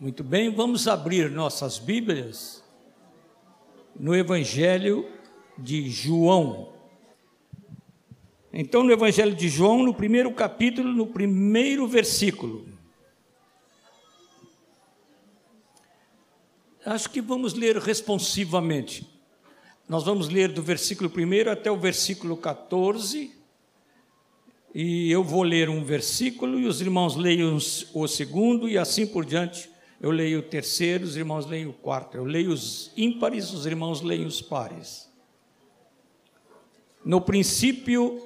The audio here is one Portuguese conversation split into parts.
Muito bem, vamos abrir nossas Bíblias no Evangelho de João. Então, no Evangelho de João, no primeiro capítulo, no primeiro versículo. Acho que vamos ler responsivamente. Nós vamos ler do versículo 1 até o versículo 14. E eu vou ler um versículo e os irmãos leiam o segundo e assim por diante eu leio o terceiro, os irmãos leem o quarto. Eu leio os ímpares, os irmãos leem os pares. No princípio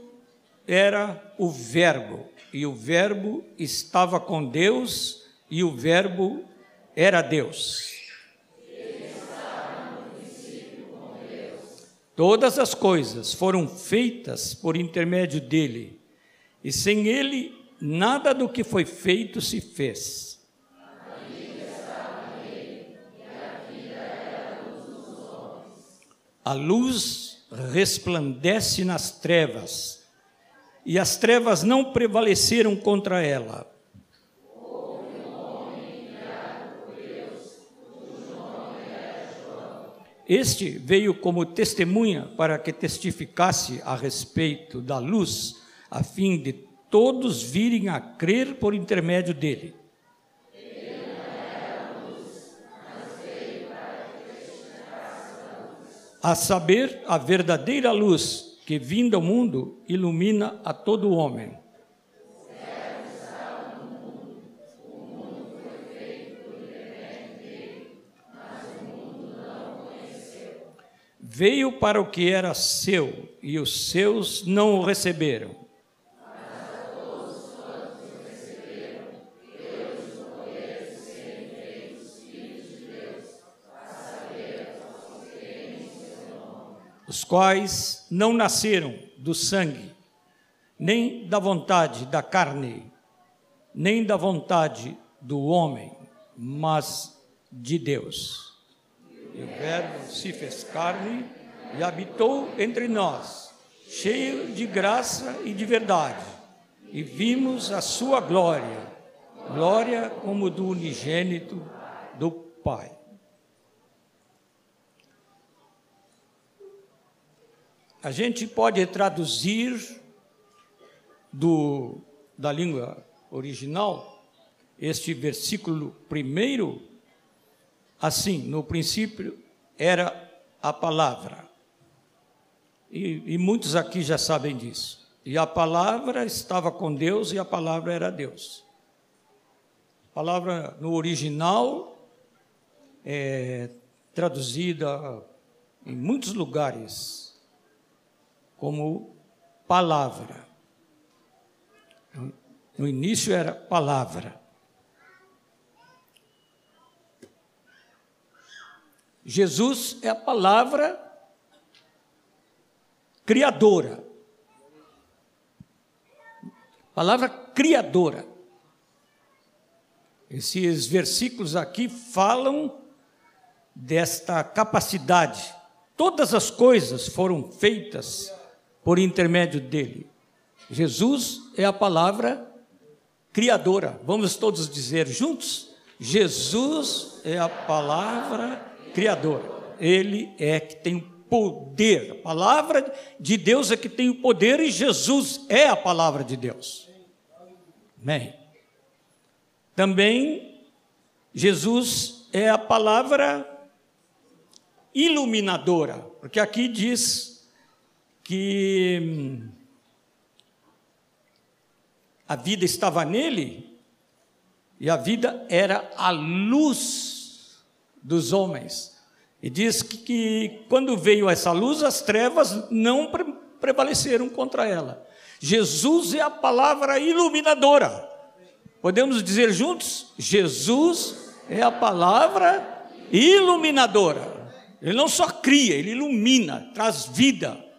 era o Verbo, e o Verbo estava com Deus, e o Verbo era Deus. Todas as coisas foram feitas por intermédio dele, e sem ele, nada do que foi feito se fez. A luz resplandece nas trevas, e as trevas não prevaleceram contra ela. Este veio como testemunha para que testificasse a respeito da luz, a fim de todos virem a crer por intermédio dele. A saber, a verdadeira luz que vinda ao mundo ilumina a todo homem. Veio para o que era seu e os seus não o receberam. os quais não nasceram do sangue, nem da vontade da carne, nem da vontade do homem, mas de Deus. E o Verbo se fez carne e habitou entre nós, cheio de graça e de verdade, e vimos a sua glória, glória como do unigênito do Pai. A gente pode traduzir do, da língua original este versículo primeiro assim: no princípio era a palavra. E, e muitos aqui já sabem disso. E a palavra estava com Deus e a palavra era Deus. A palavra no original é traduzida em muitos lugares como palavra. No início era palavra. Jesus é a palavra criadora. Palavra criadora. Esses versículos aqui falam desta capacidade. Todas as coisas foram feitas por intermédio dele. Jesus é a palavra criadora. Vamos todos dizer juntos? Jesus é a palavra criadora. Ele é que tem poder. A palavra de Deus é que tem o poder e Jesus é a palavra de Deus. Amém. Também Jesus é a palavra iluminadora, porque aqui diz que hum, a vida estava nele e a vida era a luz dos homens. E diz que, que quando veio essa luz, as trevas não pre prevaleceram contra ela. Jesus é a palavra iluminadora. Podemos dizer juntos? Jesus é a palavra iluminadora. Ele não só cria, ele ilumina, traz vida.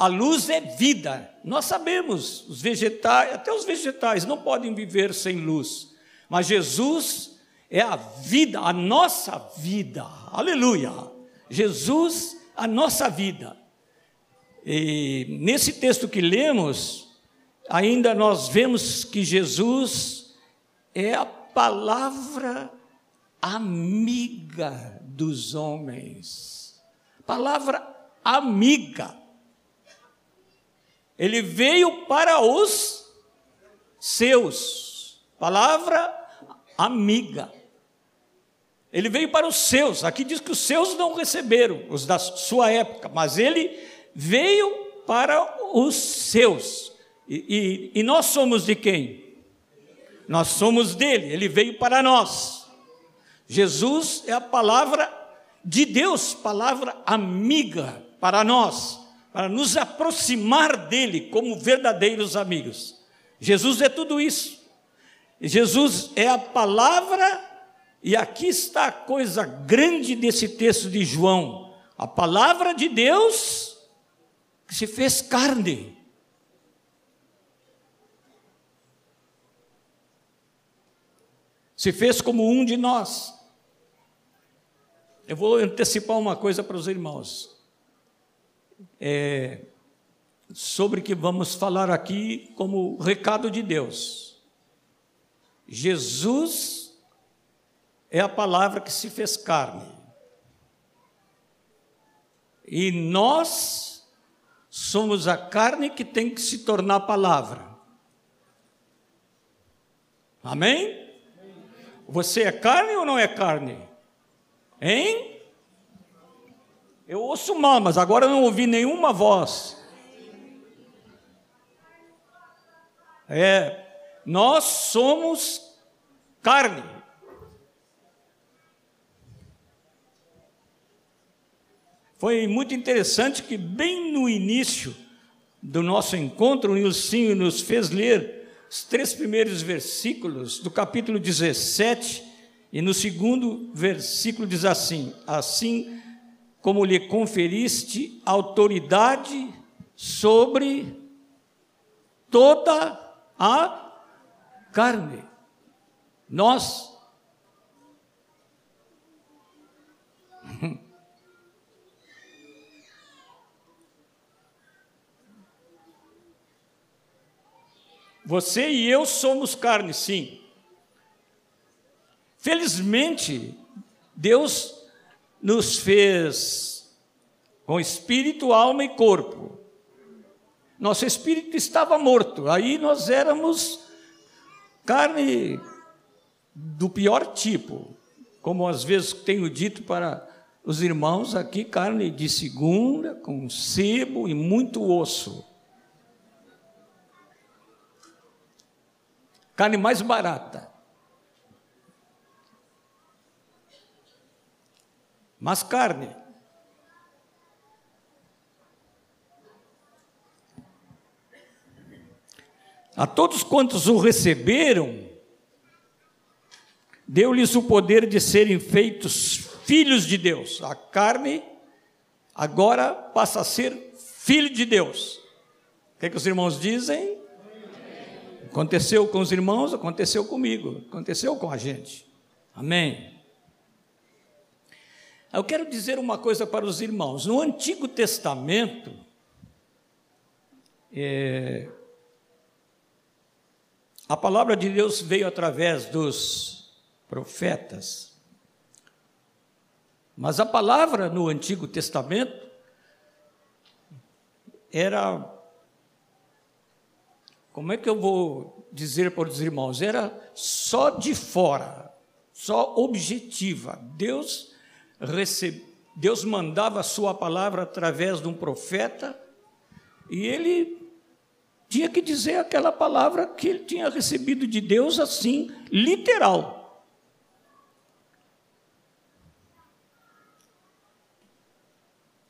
A luz é vida. Nós sabemos, os vegetais, até os vegetais não podem viver sem luz. Mas Jesus é a vida, a nossa vida. Aleluia. Jesus, a nossa vida. E nesse texto que lemos, ainda nós vemos que Jesus é a palavra amiga dos homens. Palavra amiga. Ele veio para os seus. Palavra amiga. Ele veio para os seus. Aqui diz que os seus não receberam, os da sua época, mas ele veio para os seus. E, e, e nós somos de quem? Nós somos dele, ele veio para nós. Jesus é a palavra de Deus, palavra amiga para nós, para nos aproximar dele como verdadeiros amigos. Jesus é tudo isso. Jesus é a palavra, e aqui está a coisa grande desse texto de João: a palavra de Deus que se fez carne. Se fez como um de nós. Eu vou antecipar uma coisa para os irmãos. É, sobre que vamos falar aqui como recado de Deus. Jesus é a palavra que se fez carne. E nós somos a carne que tem que se tornar palavra. Amém? Você é carne ou não é carne? Hein? Eu ouço mal, mas agora não ouvi nenhuma voz. É, nós somos carne. Foi muito interessante que, bem no início do nosso encontro, o Nilcinho nos fez ler os três primeiros versículos do capítulo 17 e no segundo versículo diz assim: Assim como lhe conferiste autoridade sobre toda a carne. Nós Você e eu somos carne, sim. Felizmente, Deus nos fez com espírito, alma e corpo. Nosso espírito estava morto, aí nós éramos carne do pior tipo, como às vezes tenho dito para os irmãos aqui, carne de segunda, com sebo e muito osso. Carne mais barata. Mas carne. A todos quantos o receberam, deu-lhes o poder de serem feitos filhos de Deus. A carne agora passa a ser filho de Deus. O que, é que os irmãos dizem? Aconteceu com os irmãos, aconteceu comigo, aconteceu com a gente. Amém. Eu quero dizer uma coisa para os irmãos. No Antigo Testamento, é, a palavra de Deus veio através dos profetas. Mas a palavra no Antigo Testamento era. Como é que eu vou dizer para os irmãos? Era só de fora, só objetiva. Deus recebe, Deus mandava a sua palavra através de um profeta e ele tinha que dizer aquela palavra que ele tinha recebido de Deus assim, literal.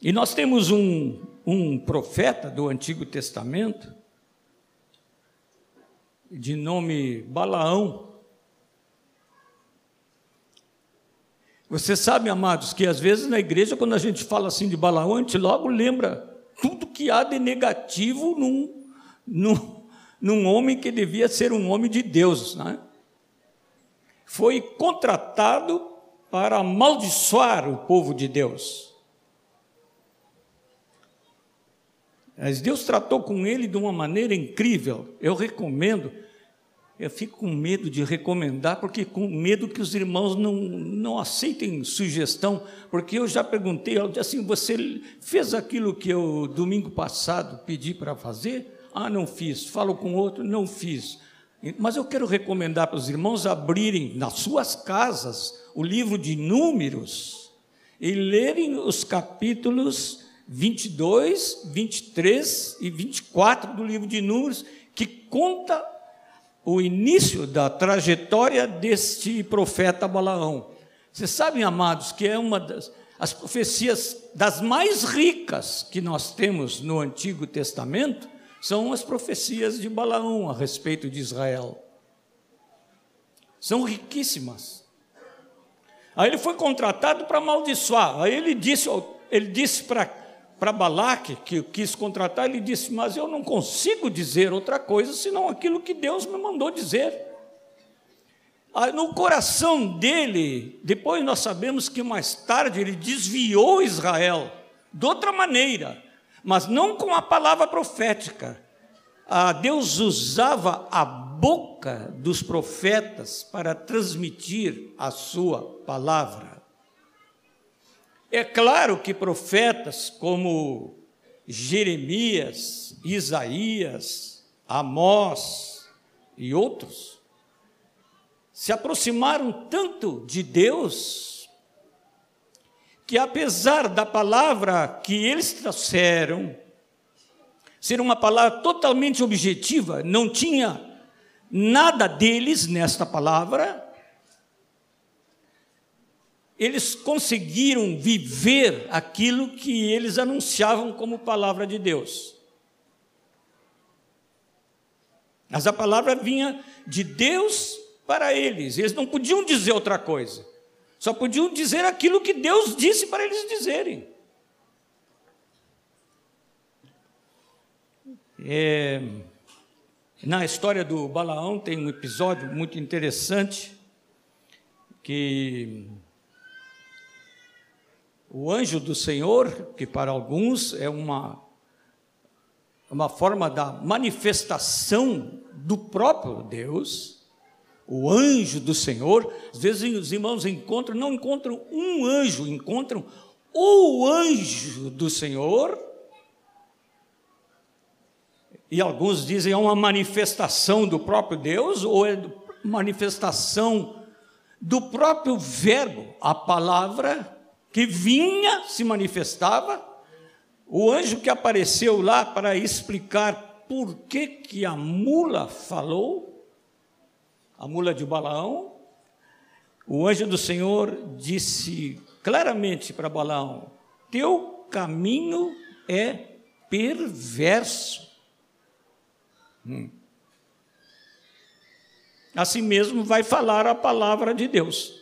E nós temos um, um profeta do Antigo Testamento, de nome Balaão, Você sabe, amados, que às vezes na igreja, quando a gente fala assim de Balaão, a gente logo lembra tudo que há de negativo num, num, num homem que devia ser um homem de Deus. Né? Foi contratado para amaldiçoar o povo de Deus. Mas Deus tratou com ele de uma maneira incrível. Eu recomendo. Eu fico com medo de recomendar, porque com medo que os irmãos não, não aceitem sugestão, porque eu já perguntei, assim, você fez aquilo que eu, domingo passado, pedi para fazer? Ah, não fiz. Falo com outro, não fiz. Mas eu quero recomendar para os irmãos abrirem nas suas casas o livro de Números e lerem os capítulos 22, 23 e 24 do livro de Números, que conta o início da trajetória deste profeta Balaão. Vocês sabem, amados, que é uma das as profecias das mais ricas que nós temos no Antigo Testamento são as profecias de Balaão a respeito de Israel. São riquíssimas. Aí ele foi contratado para amaldiçoar. Aí ele disse, ele disse para para Balaque, que quis contratar, ele disse: Mas eu não consigo dizer outra coisa senão aquilo que Deus me mandou dizer. Ah, no coração dele, depois nós sabemos que mais tarde ele desviou Israel de outra maneira, mas não com a palavra profética. Ah, Deus usava a boca dos profetas para transmitir a sua palavra. É claro que profetas como Jeremias, Isaías, Amós e outros se aproximaram tanto de Deus que, apesar da palavra que eles trouxeram ser uma palavra totalmente objetiva, não tinha nada deles nesta palavra, eles conseguiram viver aquilo que eles anunciavam como palavra de Deus. Mas a palavra vinha de Deus para eles, eles não podiam dizer outra coisa, só podiam dizer aquilo que Deus disse para eles dizerem. É, na história do Balaão tem um episódio muito interessante que o anjo do Senhor, que para alguns é uma, uma forma da manifestação do próprio Deus, o anjo do Senhor, às vezes os irmãos encontram, não encontram um anjo, encontram o anjo do Senhor, e alguns dizem é uma manifestação do próprio Deus, ou é manifestação do próprio Verbo, a palavra que vinha, se manifestava, o anjo que apareceu lá para explicar por que, que a mula falou, a mula de Balaão, o anjo do Senhor disse claramente para Balaão: Teu caminho é perverso. Hum. Assim mesmo vai falar a palavra de Deus.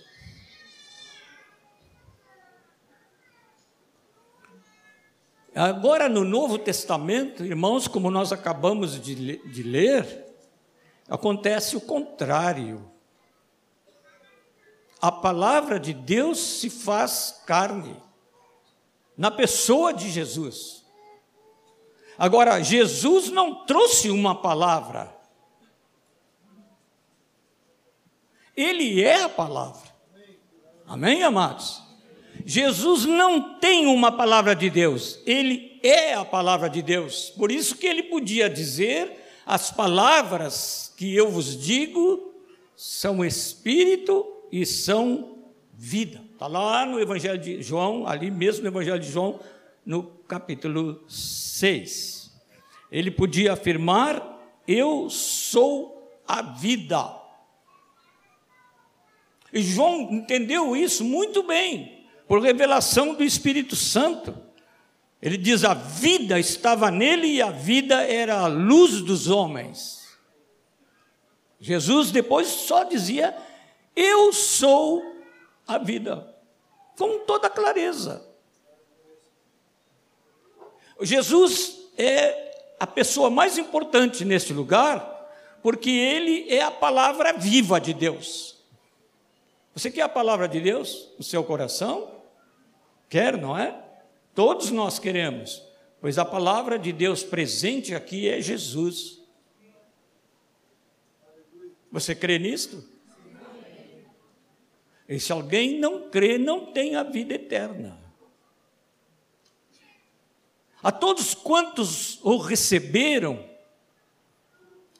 Agora, no Novo Testamento, irmãos, como nós acabamos de, de ler, acontece o contrário. A palavra de Deus se faz carne, na pessoa de Jesus. Agora, Jesus não trouxe uma palavra, Ele é a palavra. Amém, amados? Jesus não tem uma palavra de Deus, ele é a palavra de Deus. Por isso que ele podia dizer: as palavras que eu vos digo são espírito e são vida. Está lá no Evangelho de João, ali mesmo no Evangelho de João, no capítulo 6. Ele podia afirmar: Eu sou a vida. E João entendeu isso muito bem por revelação do Espírito Santo. Ele diz: a vida estava nele e a vida era a luz dos homens. Jesus depois só dizia: Eu sou a vida, com toda clareza. Jesus é a pessoa mais importante neste lugar, porque ele é a palavra viva de Deus. Você quer a palavra de Deus no seu coração? Quer, não é? Todos nós queremos, pois a palavra de Deus presente aqui é Jesus. Você crê nisto? E se alguém não crê, não tem a vida eterna. A todos quantos o receberam,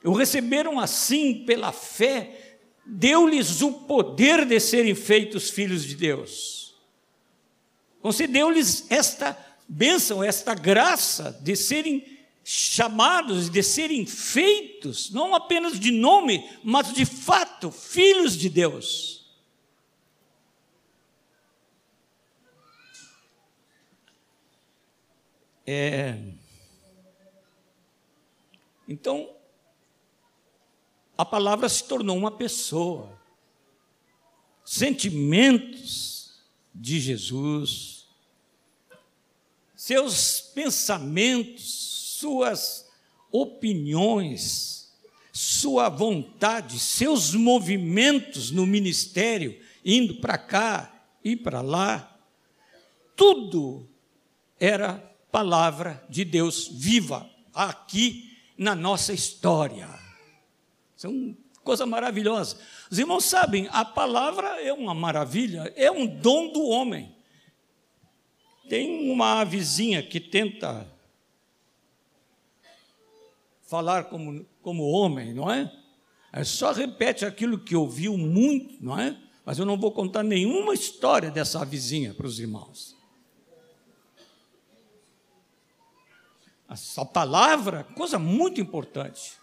o receberam assim pela fé, deu-lhes o poder de serem feitos filhos de Deus. Concedeu-lhes esta bênção, esta graça de serem chamados, de serem feitos, não apenas de nome, mas de fato, filhos de Deus. É... Então, a palavra se tornou uma pessoa. Sentimentos de Jesus, seus pensamentos, suas opiniões, sua vontade, seus movimentos no ministério, indo para cá e para lá, tudo era palavra de Deus viva aqui na nossa história. Uma coisa maravilhosa. Os irmãos sabem, a palavra é uma maravilha, é um dom do homem. Tem uma avezinha que tenta falar como, como homem, não é? É só repete aquilo que ouviu muito, não é? Mas eu não vou contar nenhuma história dessa vizinha para os irmãos. Essa palavra, coisa muito importante.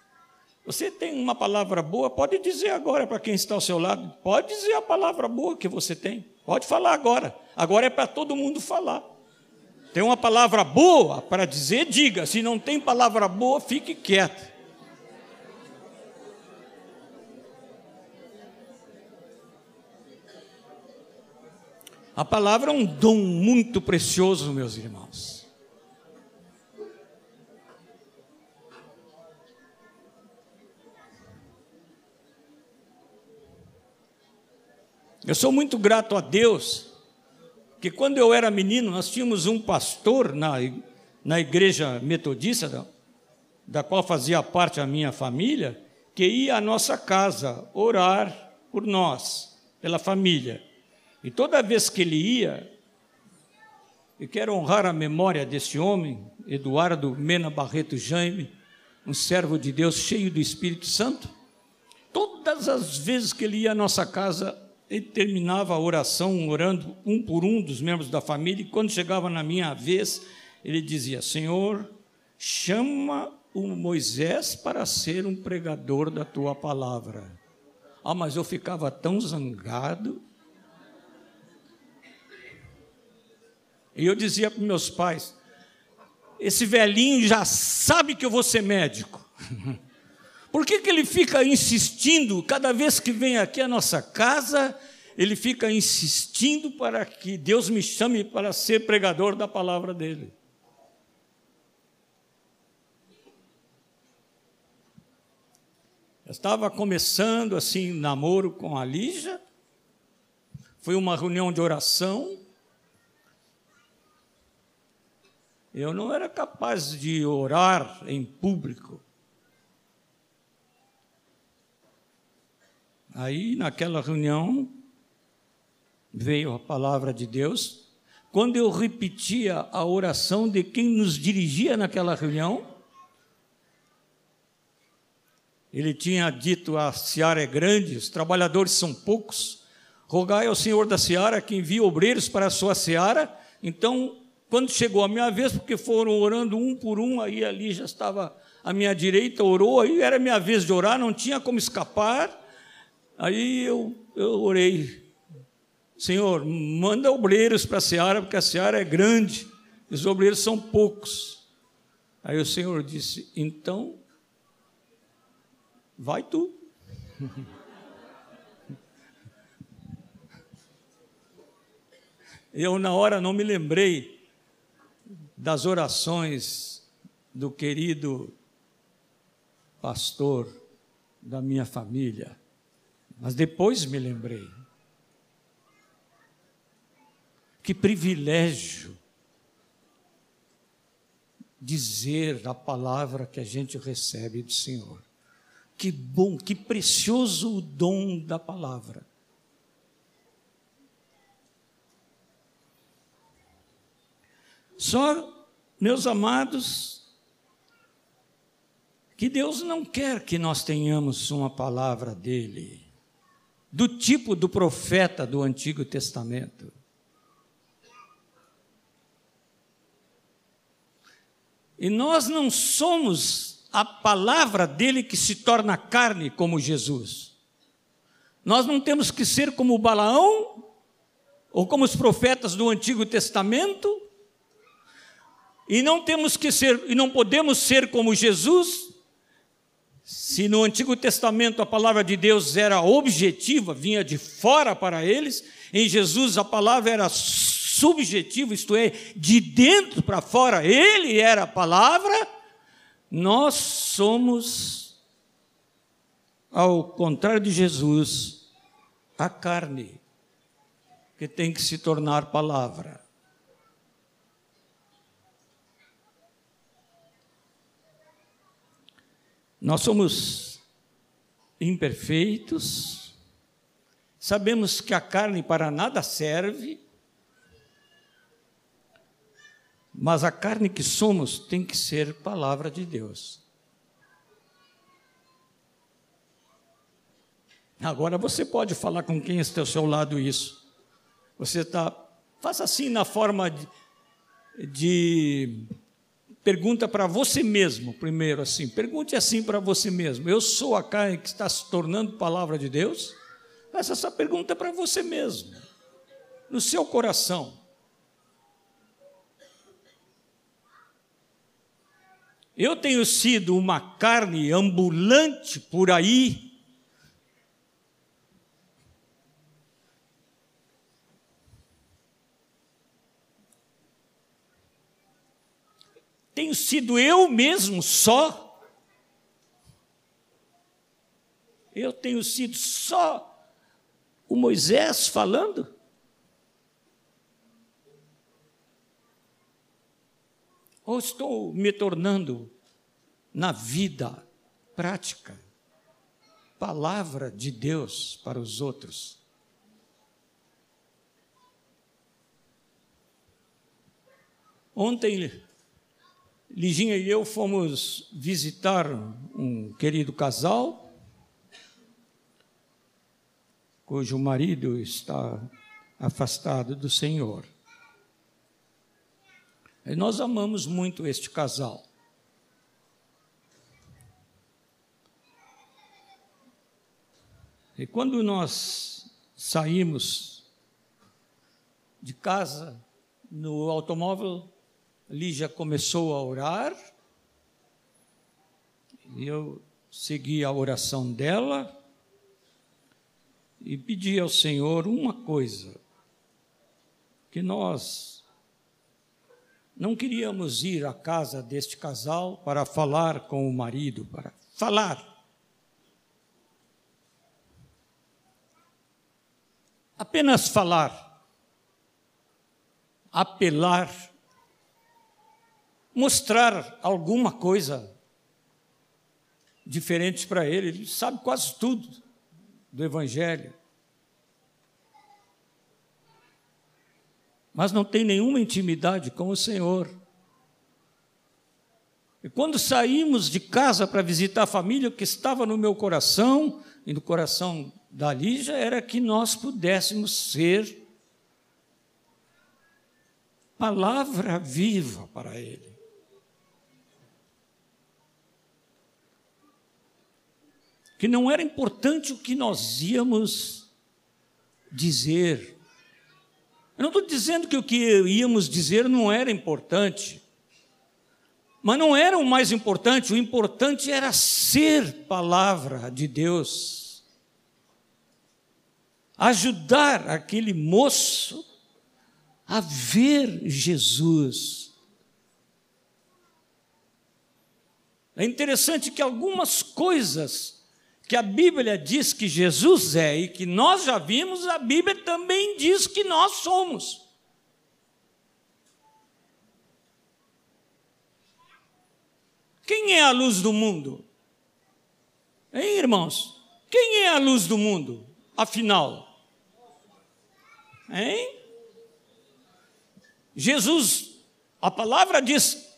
Você tem uma palavra boa, pode dizer agora para quem está ao seu lado, pode dizer a palavra boa que você tem, pode falar agora. Agora é para todo mundo falar. Tem uma palavra boa para dizer, diga. Se não tem palavra boa, fique quieto. A palavra é um dom muito precioso, meus irmãos. Eu sou muito grato a Deus, que quando eu era menino, nós tínhamos um pastor na, na igreja metodista, da, da qual fazia parte a minha família, que ia à nossa casa orar por nós, pela família. E toda vez que ele ia, eu quero honrar a memória desse homem, Eduardo Mena Barreto Jaime, um servo de Deus cheio do Espírito Santo. Todas as vezes que ele ia à nossa casa, ele terminava a oração orando um por um dos membros da família, e quando chegava na minha vez, ele dizia: Senhor, chama o Moisés para ser um pregador da tua palavra. Ah, mas eu ficava tão zangado. E eu dizia para meus pais: esse velhinho já sabe que eu vou ser médico. Por que, que ele fica insistindo, cada vez que vem aqui à nossa casa, ele fica insistindo para que Deus me chame para ser pregador da palavra dele? Eu estava começando assim namoro com a Lígia. Foi uma reunião de oração. Eu não era capaz de orar em público. Aí, naquela reunião, veio a palavra de Deus. Quando eu repetia a oração de quem nos dirigia naquela reunião, ele tinha dito: a seara é grande, os trabalhadores são poucos. Rogai ao Senhor da seara que envie obreiros para a sua seara. Então, quando chegou a minha vez, porque foram orando um por um, aí ali já estava à minha direita, orou, aí era minha vez de orar, não tinha como escapar. Aí eu, eu orei, Senhor, manda obreiros para a seara, porque a seara é grande, e os obreiros são poucos. Aí o Senhor disse: Então, vai tu. Eu, na hora, não me lembrei das orações do querido pastor da minha família. Mas depois me lembrei. Que privilégio dizer a palavra que a gente recebe do Senhor. Que bom, que precioso o dom da palavra. Só, meus amados, que Deus não quer que nós tenhamos uma palavra dele, do tipo do profeta do Antigo Testamento. E nós não somos a palavra dele que se torna carne como Jesus. Nós não temos que ser como Balaão, ou como os profetas do Antigo Testamento, e não temos que ser, e não podemos ser como Jesus, se no Antigo Testamento a palavra de Deus era objetiva, vinha de fora para eles, em Jesus a palavra era subjetiva, isto é, de dentro para fora, ele era a palavra, nós somos, ao contrário de Jesus, a carne, que tem que se tornar palavra. Nós somos imperfeitos, sabemos que a carne para nada serve, mas a carne que somos tem que ser palavra de Deus. Agora você pode falar com quem está ao seu lado isso. Você está. Faça assim na forma de, de Pergunta para você mesmo, primeiro assim. Pergunte assim para você mesmo: Eu sou a carne que está se tornando palavra de Deus? Faça essa pergunta para você mesmo, no seu coração. Eu tenho sido uma carne ambulante por aí, Tenho sido eu mesmo só? Eu tenho sido só o Moisés falando? Ou estou me tornando, na vida prática, palavra de Deus para os outros? Ontem Liginha e eu fomos visitar um querido casal, cujo marido está afastado do Senhor. E nós amamos muito este casal. E quando nós saímos de casa, no automóvel, Lígia começou a orar, e eu segui a oração dela e pedi ao Senhor uma coisa: que nós não queríamos ir à casa deste casal para falar com o marido, para falar. Apenas falar, apelar mostrar alguma coisa diferente para ele. Ele sabe quase tudo do Evangelho. Mas não tem nenhuma intimidade com o Senhor. E quando saímos de casa para visitar a família, o que estava no meu coração e no coração da Lígia era que nós pudéssemos ser palavra viva para ele. Que não era importante o que nós íamos dizer. Eu não estou dizendo que o que íamos dizer não era importante, mas não era o mais importante, o importante era ser palavra de Deus. Ajudar aquele moço a ver Jesus. É interessante que algumas coisas que a Bíblia diz que Jesus é e que nós já vimos, a Bíblia também diz que nós somos. Quem é a luz do mundo? Hein, irmãos? Quem é a luz do mundo, afinal? Hein? Jesus, a palavra diz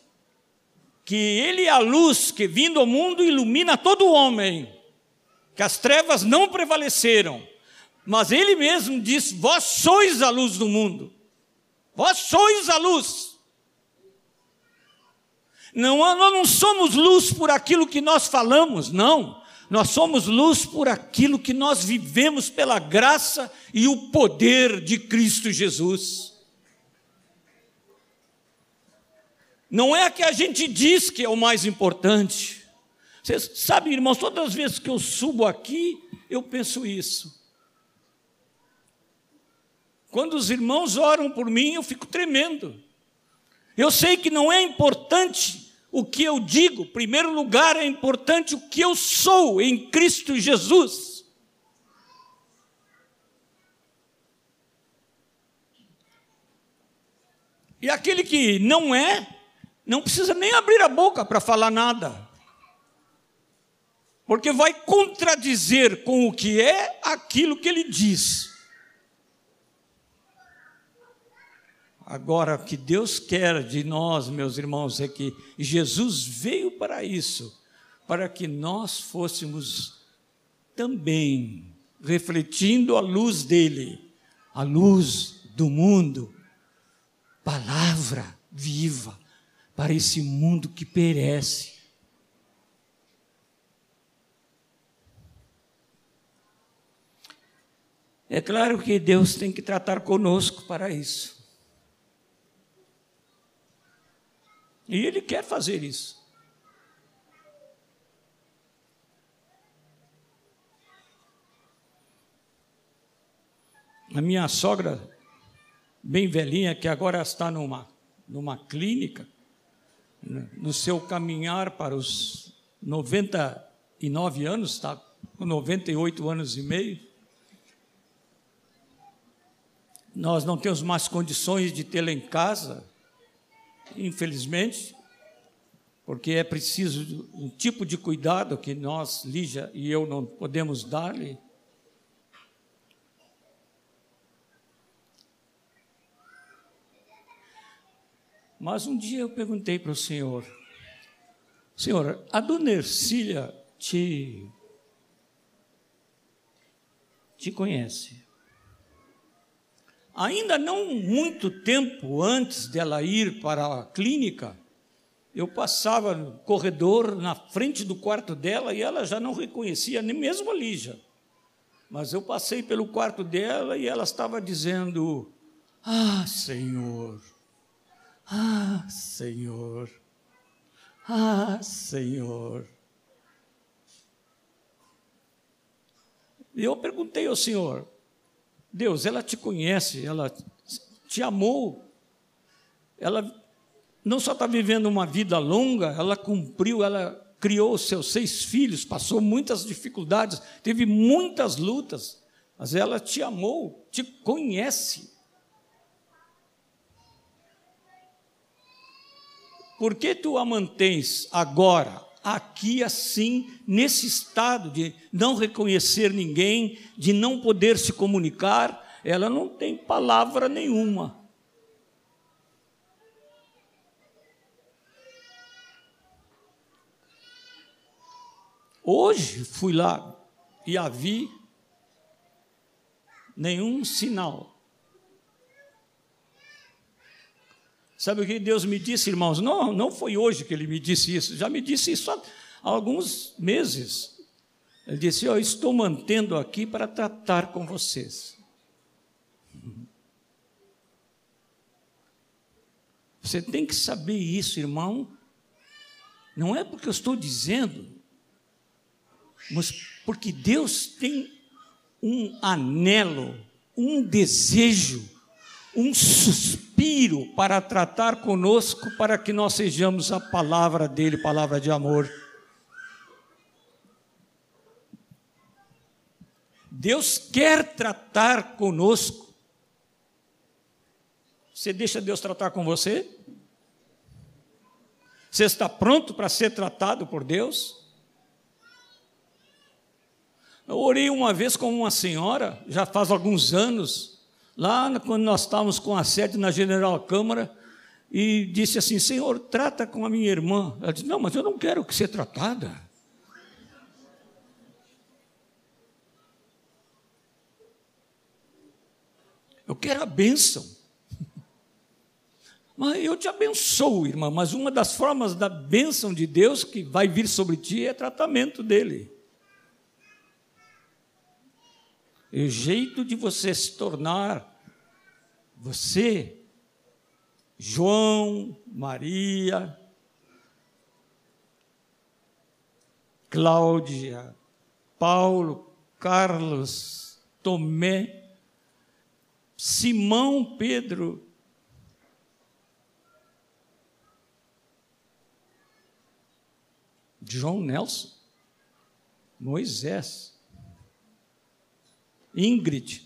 que Ele é a luz que, vindo ao mundo, ilumina todo homem, que as trevas não prevaleceram, mas Ele mesmo diz: Vós sois a luz do mundo, vós sois a luz. Não, nós não somos luz por aquilo que nós falamos, não. Nós somos luz por aquilo que nós vivemos pela graça e o poder de Cristo Jesus. Não é que a gente diz que é o mais importante. Você sabe, irmãos, todas as vezes que eu subo aqui, eu penso isso. Quando os irmãos oram por mim, eu fico tremendo. Eu sei que não é importante o que eu digo, em primeiro lugar é importante o que eu sou em Cristo Jesus. E aquele que não é, não precisa nem abrir a boca para falar nada, porque vai contradizer com o que é aquilo que ele diz. Agora, o que Deus quer de nós, meus irmãos, é que Jesus veio para isso, para que nós fôssemos também refletindo a luz dele, a luz do mundo, palavra viva para esse mundo que perece. É claro que Deus tem que tratar conosco para isso. E Ele quer fazer isso. A minha sogra, bem velhinha, que agora está numa, numa clínica, no seu caminhar para os 99 anos, está com 98 anos e meio. Nós não temos mais condições de tê-la em casa, infelizmente, porque é preciso um tipo de cuidado que nós, Lígia e eu, não podemos dar-lhe. Mas um dia eu perguntei para o Senhor, Senhor, a dona Ercília te, te conhece. Ainda não muito tempo antes dela ir para a clínica, eu passava no corredor na frente do quarto dela e ela já não reconhecia nem mesmo a Lígia. Mas eu passei pelo quarto dela e ela estava dizendo: Ah, Senhor, ah, Senhor. Ah, Senhor. E eu perguntei ao Senhor, Deus, ela te conhece, ela te amou, ela não só está vivendo uma vida longa, ela cumpriu, ela criou seus seis filhos, passou muitas dificuldades, teve muitas lutas, mas ela te amou, te conhece. Por que tu a mantens agora, aqui assim, nesse estado de não reconhecer ninguém, de não poder se comunicar? Ela não tem palavra nenhuma. Hoje fui lá e a vi, nenhum sinal. Sabe o que Deus me disse, irmãos? Não, não foi hoje que Ele me disse isso, já me disse isso há alguns meses. Ele disse: Eu estou mantendo aqui para tratar com vocês. Você tem que saber isso, irmão. Não é porque eu estou dizendo, mas porque Deus tem um anelo, um desejo, um suspiro para tratar conosco, para que nós sejamos a palavra dele, palavra de amor. Deus quer tratar conosco. Você deixa Deus tratar com você? Você está pronto para ser tratado por Deus? Eu orei uma vez com uma senhora, já faz alguns anos, lá quando nós estávamos com a sede na General Câmara, e disse assim: Senhor, trata com a minha irmã. Ela disse: Não, mas eu não quero que ser tratada. Eu quero a bênção. Mas eu te abençoo, irmã, mas uma das formas da bênção de Deus que vai vir sobre ti é tratamento dele. E o jeito de você se tornar você, João, Maria, Cláudia, Paulo, Carlos, Tomé, Simão Pedro, João Nelson, Moisés, Ingrid,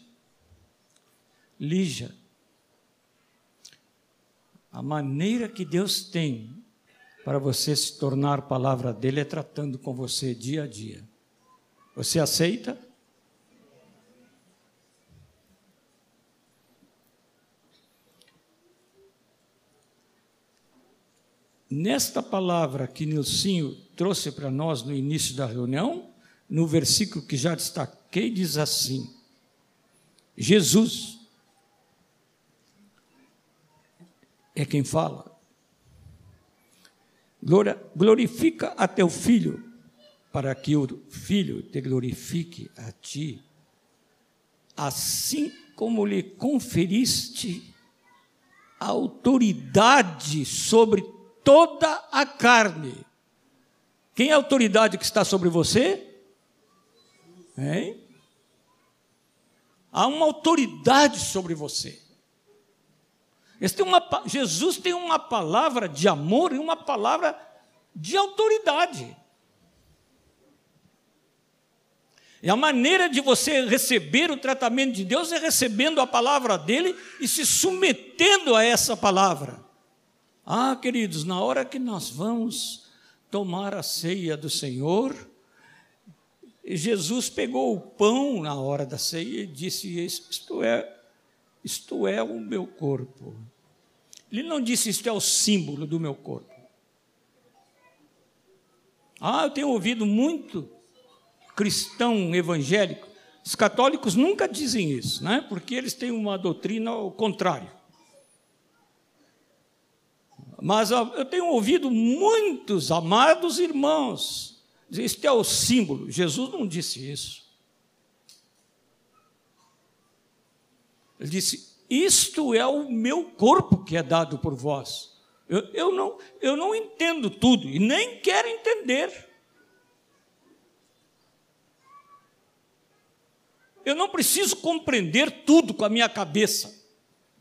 Lígia. A maneira que Deus tem para você se tornar palavra dele é tratando com você dia a dia. Você aceita? Nesta palavra que Nilcinho trouxe para nós no início da reunião, no versículo que já destaquei, diz assim: Jesus é quem fala. Glorifica a teu filho, para que o filho te glorifique a ti, assim como lhe conferiste autoridade sobre toda a carne. Quem é a autoridade que está sobre você? Hein? Há uma autoridade sobre você. Tem uma, Jesus tem uma palavra de amor e uma palavra de autoridade. E a maneira de você receber o tratamento de Deus é recebendo a palavra dele e se submetendo a essa palavra. Ah, queridos, na hora que nós vamos tomar a ceia do Senhor, Jesus pegou o pão na hora da ceia e disse: Isto é, isto é o meu corpo. Ele não disse: Isto é o símbolo do meu corpo. Ah, eu tenho ouvido muito cristão evangélico. Os católicos nunca dizem isso, né? porque eles têm uma doutrina ao contrário. Mas eu tenho ouvido muitos amados irmãos Este é o símbolo. Jesus não disse isso. Ele disse: Isto é o meu corpo que é dado por vós. Eu, eu, não, eu não entendo tudo e nem quero entender. Eu não preciso compreender tudo com a minha cabeça.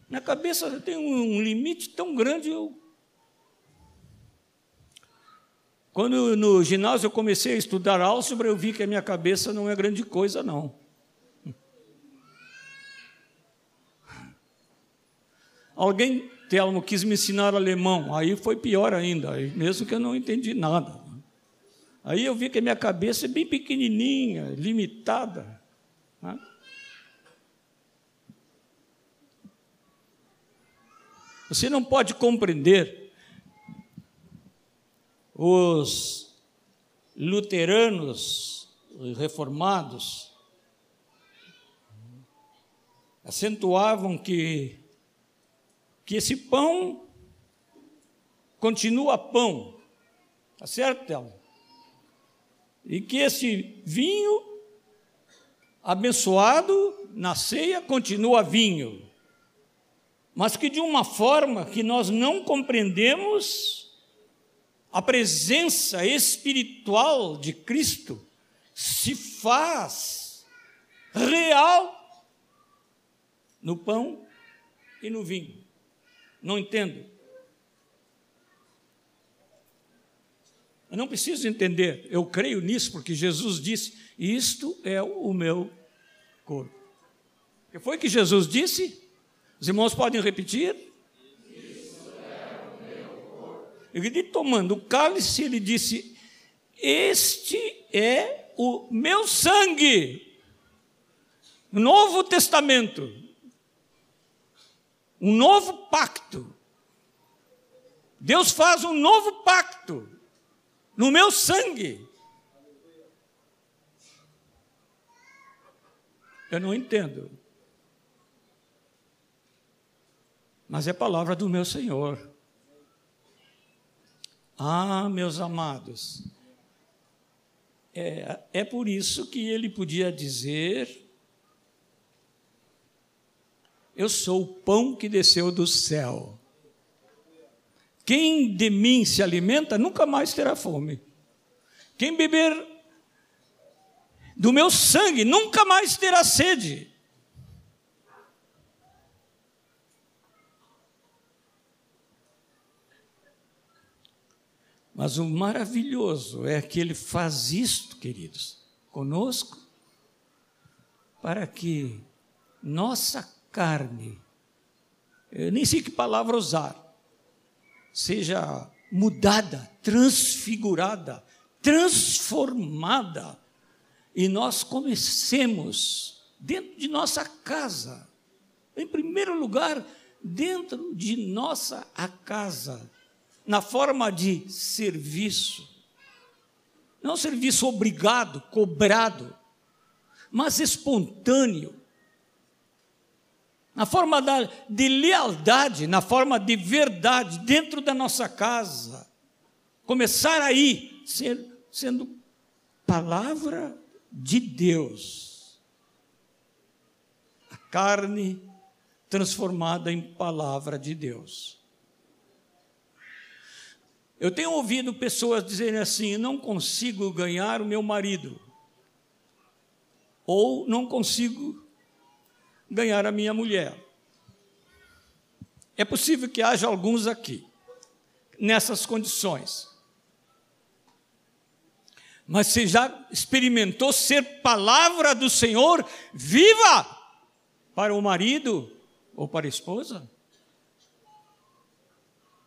Minha cabeça tem um limite tão grande, eu Quando no ginásio eu comecei a estudar álgebra, eu vi que a minha cabeça não é grande coisa, não. Alguém, Telmo, quis me ensinar alemão, aí foi pior ainda, mesmo que eu não entendi nada. Aí eu vi que a minha cabeça é bem pequenininha, limitada. Né? Você não pode compreender os luteranos reformados acentuavam que, que esse pão continua pão, tá certo, Thelma? E que esse vinho abençoado na ceia continua vinho, mas que de uma forma que nós não compreendemos a presença espiritual de Cristo se faz real no pão e no vinho. Não entendo. Eu não preciso entender, eu creio nisso porque Jesus disse: Isto é o meu corpo. O que foi que Jesus disse? Os irmãos podem repetir? Ele tomando o cálice, ele disse: Este é o meu sangue. Novo Testamento. Um novo pacto. Deus faz um novo pacto no meu sangue. Eu não entendo. Mas é palavra do meu Senhor. Ah, meus amados, é, é por isso que ele podia dizer: Eu sou o pão que desceu do céu. Quem de mim se alimenta nunca mais terá fome. Quem beber do meu sangue nunca mais terá sede. Mas o maravilhoso é que ele faz isto, queridos, conosco, para que nossa carne, eu nem sei que palavra usar, seja mudada, transfigurada, transformada, e nós comecemos dentro de nossa casa, em primeiro lugar, dentro de nossa casa, na forma de serviço. Não serviço obrigado, cobrado, mas espontâneo. Na forma da, de lealdade, na forma de verdade, dentro da nossa casa. Começar aí, ser, sendo palavra de Deus. A carne transformada em palavra de Deus. Eu tenho ouvido pessoas dizerem assim: não consigo ganhar o meu marido, ou não consigo ganhar a minha mulher. É possível que haja alguns aqui, nessas condições. Mas você já experimentou ser palavra do Senhor viva para o marido ou para a esposa?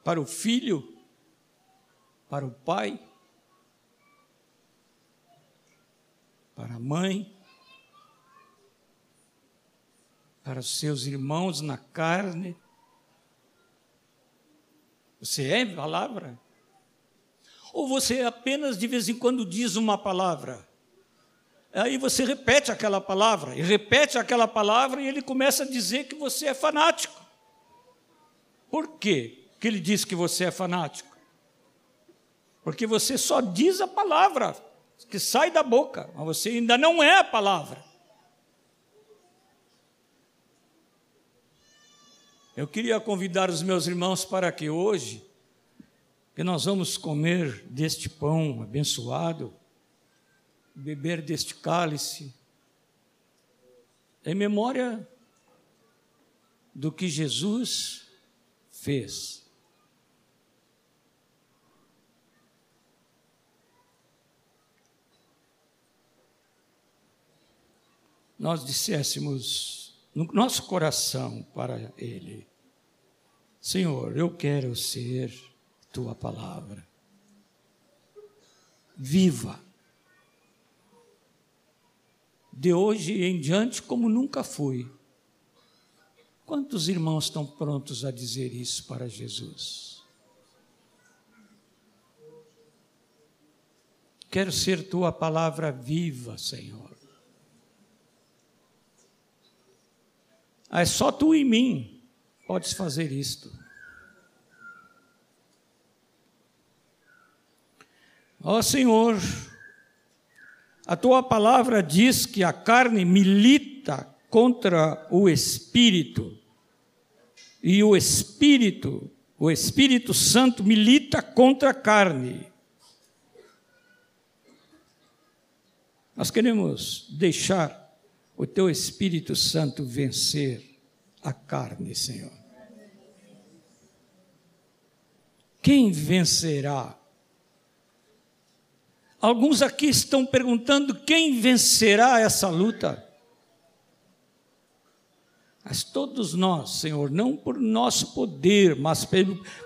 Para o filho? Para o pai, para a mãe, para os seus irmãos na carne. Você é palavra? Ou você apenas de vez em quando diz uma palavra? Aí você repete aquela palavra, e repete aquela palavra, e ele começa a dizer que você é fanático. Por quê que ele diz que você é fanático? Porque você só diz a palavra que sai da boca, mas você ainda não é a palavra. Eu queria convidar os meus irmãos para que hoje, que nós vamos comer deste pão abençoado, beber deste cálice, em memória do que Jesus fez. Nós disséssemos no nosso coração para Ele: Senhor, eu quero ser Tua palavra, viva, de hoje em diante como nunca fui. Quantos irmãos estão prontos a dizer isso para Jesus? Quero ser tua palavra viva, Senhor. É só tu e mim podes fazer isto. Ó Senhor, a tua palavra diz que a carne milita contra o espírito, e o espírito, o Espírito Santo milita contra a carne. Nós queremos deixar o teu Espírito Santo vencer a carne, Senhor. Quem vencerá? Alguns aqui estão perguntando quem vencerá essa luta. Mas todos nós, Senhor, não por nosso poder, mas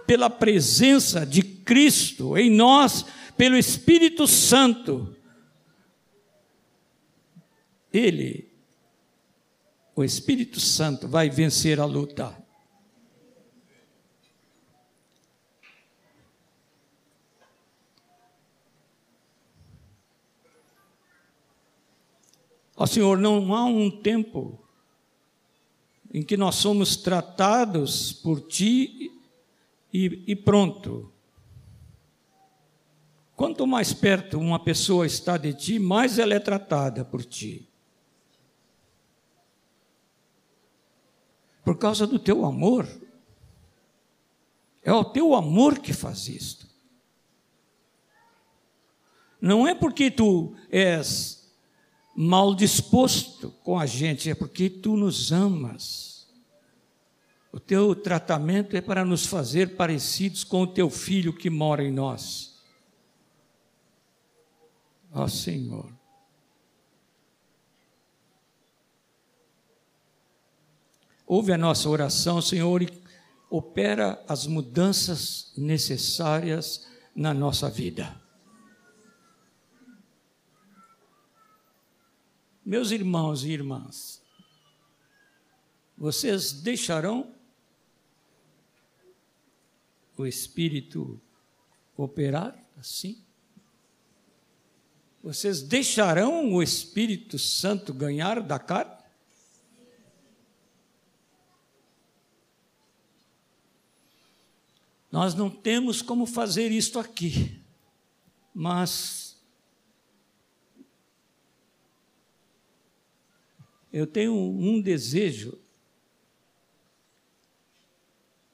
pela presença de Cristo em nós, pelo Espírito Santo, Ele, o Espírito Santo, vai vencer a luta. Ó Senhor, não há um tempo em que nós somos tratados por Ti e, e pronto. Quanto mais perto uma pessoa está de Ti, mais ela é tratada por Ti. Por causa do Teu amor. É o Teu amor que faz isto. Não é porque Tu és mal disposto com a gente, é porque tu nos amas. O teu tratamento é para nos fazer parecidos com o teu filho que mora em nós. Ó Senhor. Ouve a nossa oração, Senhor, e opera as mudanças necessárias na nossa vida. Meus irmãos e irmãs, vocês deixarão o Espírito operar assim? Vocês deixarão o Espírito Santo ganhar da carne? Nós não temos como fazer isto aqui, mas eu tenho um desejo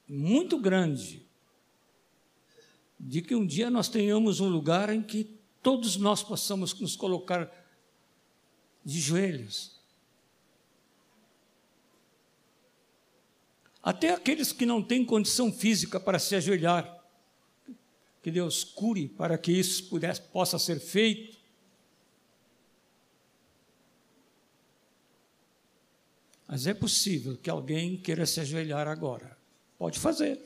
muito grande de que um dia nós tenhamos um lugar em que todos nós possamos nos colocar de joelhos. Até aqueles que não têm condição física para se ajoelhar, que Deus cure para que isso pudesse, possa ser feito. Mas é possível que alguém queira se ajoelhar agora. Pode fazer.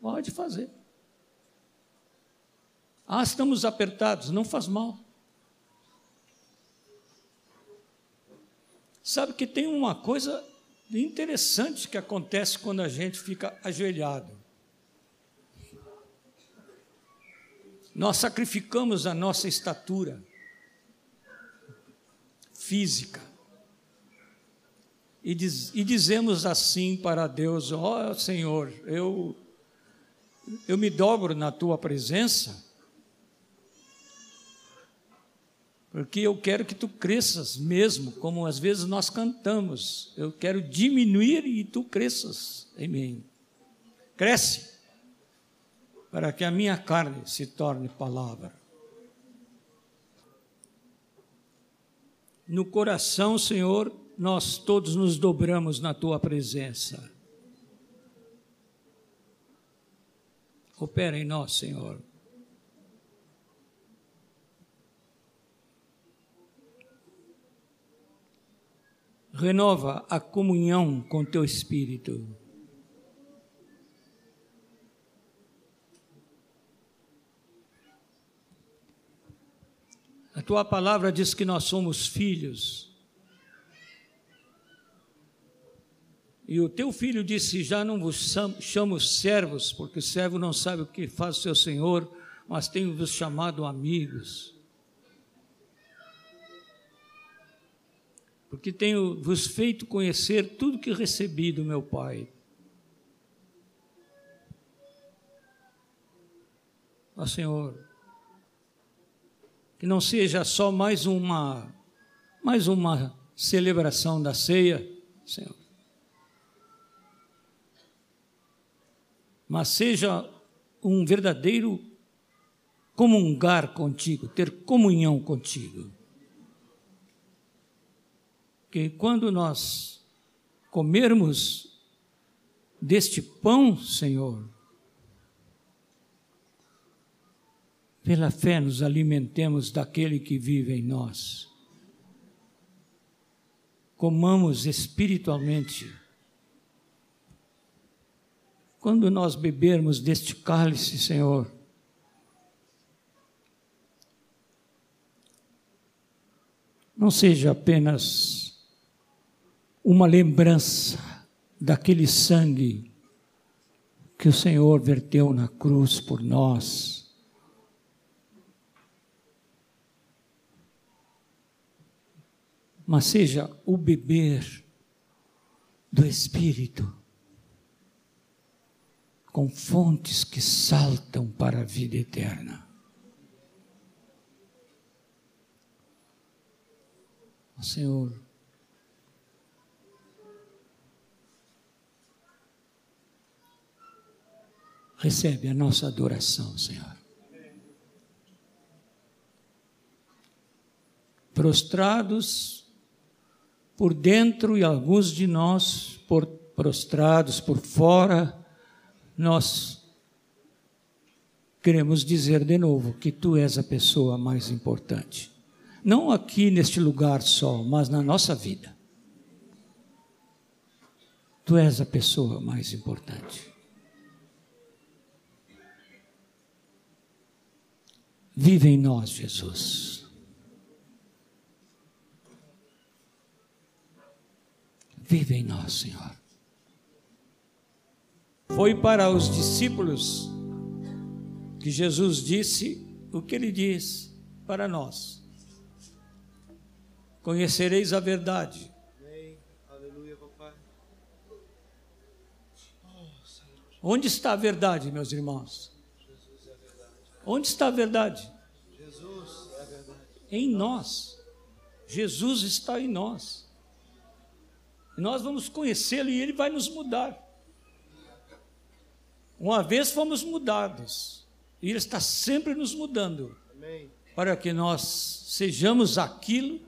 Pode fazer. Ah, estamos apertados, não faz mal. Sabe que tem uma coisa interessante que acontece quando a gente fica ajoelhado. Nós sacrificamos a nossa estatura física. E, diz, e dizemos assim para Deus: Ó oh, Senhor, eu, eu me dobro na tua presença, porque eu quero que tu cresças mesmo, como às vezes nós cantamos. Eu quero diminuir e tu cresças em mim. Cresce, para que a minha carne se torne palavra. no coração, Senhor, nós todos nos dobramos na tua presença. Opera em nós, Senhor. Renova a comunhão com teu espírito. A tua palavra diz que nós somos filhos. E o teu filho disse: Já não vos chamo servos, porque servo não sabe o que faz o seu senhor, mas tenho-vos chamado amigos. Porque tenho vos feito conhecer tudo que recebi do meu Pai. Ó Senhor, que não seja só mais uma mais uma celebração da ceia, Senhor. Mas seja um verdadeiro comungar contigo, ter comunhão contigo. Que quando nós comermos deste pão, Senhor, Pela fé nos alimentemos daquele que vive em nós. Comamos espiritualmente. Quando nós bebermos deste cálice, Senhor, não seja apenas uma lembrança daquele sangue que o Senhor verteu na cruz por nós. Mas seja o beber do Espírito com fontes que saltam para a vida eterna. Senhor, recebe a nossa adoração, Senhor. Prostrados por dentro e alguns de nós por, prostrados por fora, nós queremos dizer de novo que tu és a pessoa mais importante. Não aqui neste lugar só, mas na nossa vida. Tu és a pessoa mais importante. Vive em nós, Jesus. Vive em nós, Senhor. Foi para os discípulos que Jesus disse o que ele diz para nós. Conhecereis a verdade. Onde está a verdade, meus irmãos? Onde está a verdade? Jesus é a verdade. Em nós. Jesus está em nós. E nós vamos conhecê-lo e ele vai nos mudar. Uma vez fomos mudados, e ele está sempre nos mudando, Amém. para que nós sejamos aquilo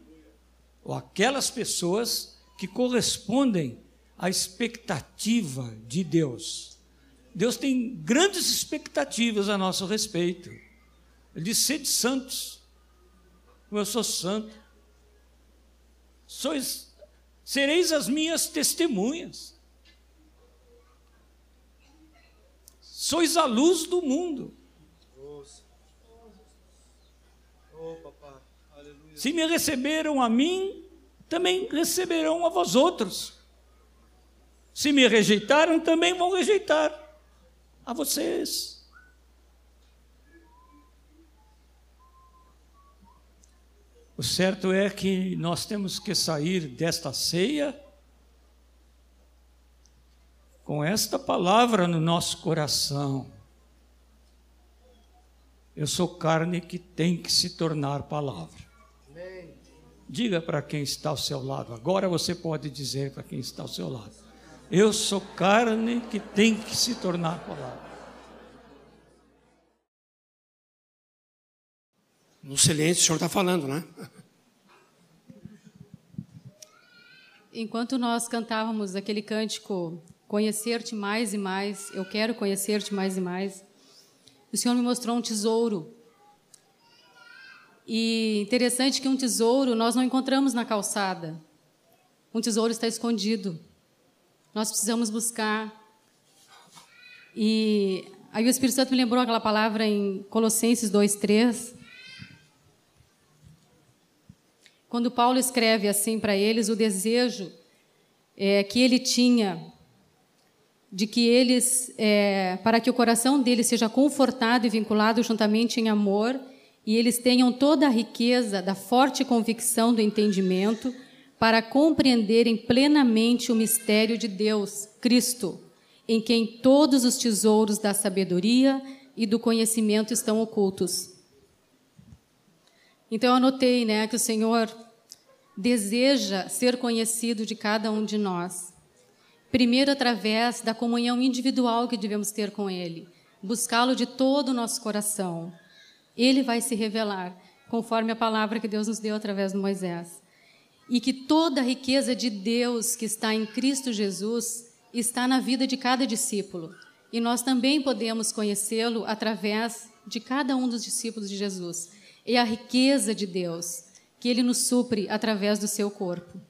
ou aquelas pessoas que correspondem à expectativa de Deus. Deus tem grandes expectativas a nosso respeito. Ele diz: sede santos, como eu sou santo. Sois, sereis as minhas testemunhas. Sois a luz do mundo. Se me receberam a mim, também receberão a vós outros. Se me rejeitaram, também vão rejeitar a vocês. O certo é que nós temos que sair desta ceia com esta palavra no nosso coração. Eu sou carne que tem que se tornar palavra. Diga para quem está ao seu lado. Agora você pode dizer para quem está ao seu lado. Eu sou carne que tem que se tornar palavra. No silêncio, o senhor está falando, né? Enquanto nós cantávamos aquele cântico, Conhecer-te mais e mais, eu quero conhecer-te mais e mais, o Senhor me mostrou um tesouro. E interessante que um tesouro nós não encontramos na calçada. Um tesouro está escondido. Nós precisamos buscar. E aí o Espírito Santo me lembrou aquela palavra em Colossenses 2:3. Quando Paulo escreve assim para eles, o desejo é, que ele tinha de que eles, é, para que o coração deles seja confortado e vinculado juntamente em amor, e eles tenham toda a riqueza da forte convicção do entendimento para compreenderem plenamente o mistério de Deus, Cristo, em quem todos os tesouros da sabedoria e do conhecimento estão ocultos. Então eu anotei, né, que o Senhor deseja ser conhecido de cada um de nós. Primeiro através da comunhão individual que devemos ter com ele, buscá-lo de todo o nosso coração. Ele vai se revelar conforme a palavra que Deus nos deu através de Moisés e que toda a riqueza de Deus que está em Cristo Jesus está na vida de cada discípulo. E nós também podemos conhecê-lo através de cada um dos discípulos de Jesus. É a riqueza de Deus que ele nos supre através do seu corpo.